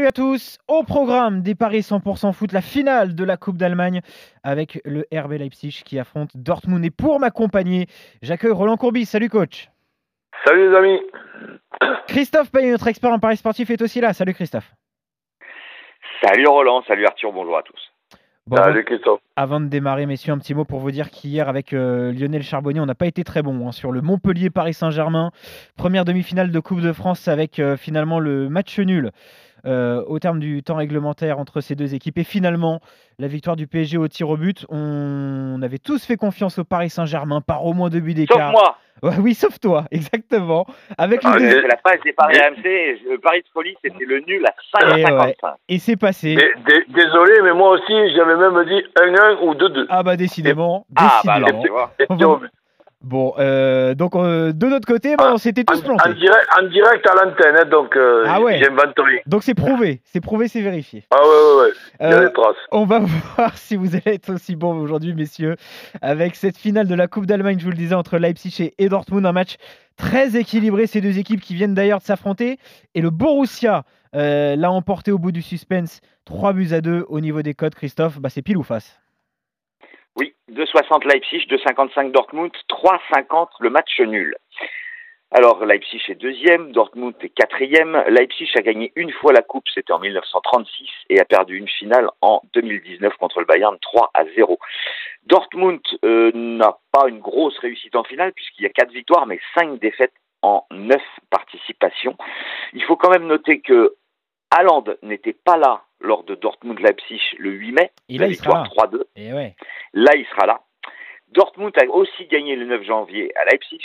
Salut à tous. Au programme des Paris 100% foot, la finale de la Coupe d'Allemagne avec le RB Leipzig qui affronte Dortmund. Et pour m'accompagner, j'accueille Roland Courbis. Salut coach. Salut les amis. Christophe Payet, notre expert en Paris sportif, est aussi là. Salut Christophe. Salut Roland, salut Arthur, bonjour à tous. Bon, Salut Christophe. Avant de démarrer, messieurs, un petit mot pour vous dire qu'hier, avec euh, Lionel Charbonnier, on n'a pas été très bon hein, sur le Montpellier-Paris Saint-Germain. Première demi-finale de Coupe de France avec euh, finalement le match nul euh, au terme du temps réglementaire entre ces deux équipes. Et finalement, la victoire du PSG au tir au but. On, avait tous fait confiance au Paris Saint-Germain par au moins deux buts Sauf d'écart. moi Ouais, oui, sauf toi, exactement. Avec le Ah, deux- C'est la page des Paris AMC, le Paris de folie, c'était le nul à 5,55. Et c'est passé. Dé- dé- Désolé, mais moi aussi, j'avais même dit 1-1 ou 2-2. Ah bah décidément. Ah, bah alors, décidément. tu vois. Bon, euh, donc euh, de notre côté, bah, Ah, on s'était En, tous plantés. en direct, en direct à l'antenne, hein, donc euh, Ah ouais. Donc c'est prouvé, c'est prouvé, c'est vérifié. Ah ouais, ouais, ouais. Il y a Euh, des traces. on va voir si vous allez être aussi bon aujourd'hui, messieurs, avec cette finale de la Coupe d'Allemagne, je vous le disais, entre Leipzig et- Dortmund, un match très équilibré, ces deux équipes qui viennent d'ailleurs de s'affronter. Et le Borussia l'a emporté au bout du suspense, 3 buts à 2 au niveau des codes, Christophe, bah, c'est pile ou face Oui, 2,60 Leipzig, 2,55 Dortmund, 3,50 le match nul. Alors, Leipzig est deuxième, Dortmund est quatrième. Leipzig a gagné une fois la Coupe, c'était en 1936, et a perdu une finale en 2019 contre le Bayern 3 à 0. Dortmund euh, n'a pas une grosse réussite en finale, puisqu'il y a quatre victoires, mais cinq défaites en neuf participations. Il faut quand même noter que Haaland n'était pas là lors de Dortmund-Leipzig le 8 mai, Et la là, il victoire là. 3-2. Et ouais. Là, il sera là. Dortmund a aussi gagné le 9 janvier à Leipzig.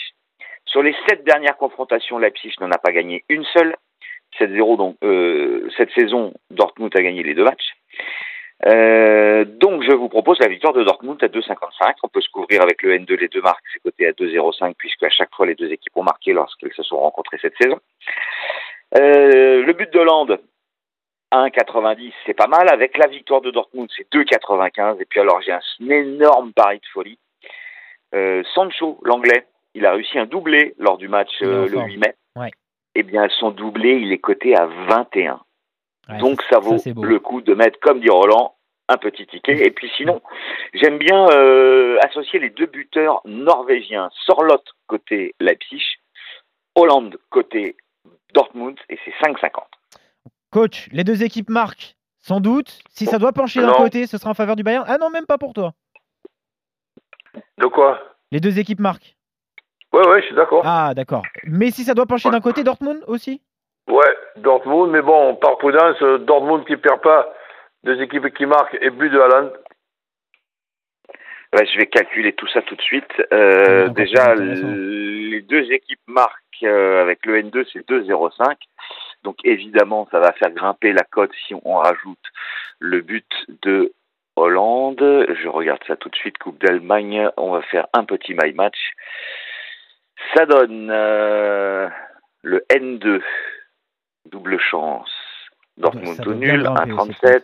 Sur les sept dernières confrontations, Leipzig n'en a pas gagné une seule. 7-0, donc euh, cette saison, Dortmund a gagné les deux matchs. Euh, donc je vous propose la victoire de Dortmund à 2,55. On peut se couvrir avec le N2 les deux marques, c'est coté à 2,05 puisque à chaque fois les deux équipes ont marqué lorsqu'elles se sont rencontrées cette saison. Euh, le but de Hollande 1,90, c'est pas mal. Avec la victoire de Dortmund, c'est 2,95. Et puis alors j'ai un énorme pari de folie. Euh, Sancho, l'anglais, il a réussi un doublé lors du match euh, le forme. 8 mai. Ouais. Eh bien, son doublé, il est coté à 21. Ouais, Donc ça- vaut le coup de mettre, comme dit Roland, un petit ticket. Et puis sinon, j'aime bien euh, associer les deux buteurs norvégiens, Sorlot côté Leipzig, Hollande côté Dortmund, et c'est 5,50. Coach, les deux équipes marquent, sans doute. Si ça doit pencher d'un côté, ce sera en faveur du Bayern. Ah non, même pas pour toi. De quoi? Les deux équipes marquent. Ouais, ouais, je suis d'accord. Ah, d'accord. Mais si ça doit pencher Ouais. d'un côté, Dortmund aussi? Ouais, Dortmund, mais bon, par prudence, Dortmund qui perd pas, deux équipes qui marquent et but de Haaland. Ouais, je vais calculer tout ça tout de suite. Euh, Ouais, donc, déjà, les deux équipes marquent euh, avec le N2, c'est 2,05. Donc évidemment, ça va faire grimper la cote si on rajoute le but de Hollande. Je regarde ça tout de suite. Coupe d'Allemagne, on va faire un petit my match. Ça donne euh, le N2, double chance. Dortmund bien nul, grimper, 1,37.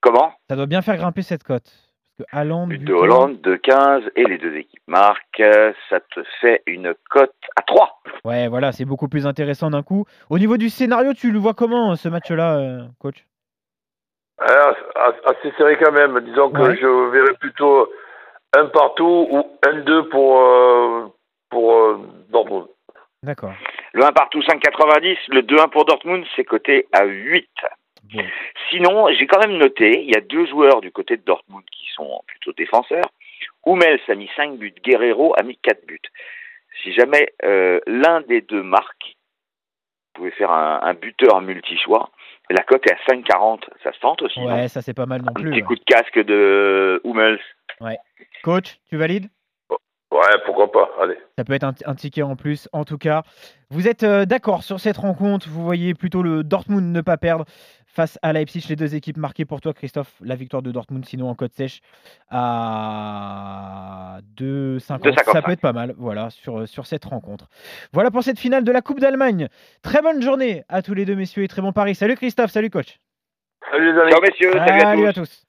Comment? Ça doit bien faire grimper cette cote. Parce que Haaland, But de Hollande, 2,15 et les deux équipes marquent. Ça te fait une cote à 3. Ouais, voilà, c'est beaucoup plus intéressant d'un coup. Au niveau du scénario, tu le vois comment ce match-là, euh, coach? Alors, as- assez serré quand même. Disons que Ouais. je verrais plutôt un partout ou un 2 pour, euh, pour euh, Dortmund. D'accord. Le 1 partout 5,90. Le 2-1 pour Dortmund, c'est coté à 8. Bon. Sinon, j'ai quand même noté, il y a deux joueurs du côté de Dortmund qui sont plutôt défenseurs. Hummels a mis 5 buts, Guerrero a mis 4 buts. Si jamais euh, l'un des deux marque, vous pouvez faire un, un buteur multi-choix. La cote est à 5,40. Ça se tente aussi. Ouais, ça c'est pas mal non un plus. petit ouais. coup de casque de Hummels. Coach, tu valides? Ouais, pourquoi pas. Allez. Ça peut être un, un ticket en plus. En tout cas, vous êtes euh, d'accord sur cette rencontre. Vous voyez plutôt le Dortmund ne pas perdre face à Leipzig. Les deux équipes marquées pour toi, Christophe. La victoire de Dortmund, sinon en cote sèche à 2,50. Ça 2,55. peut être pas mal, voilà, sur, sur cette rencontre. Voilà pour cette finale de la Coupe d'Allemagne. Très bonne journée à tous les deux, messieurs, et très bon pari. Salut Christophe, salut coach. Salut les amis. Ciao messieurs, salut à tous. Salut à tous.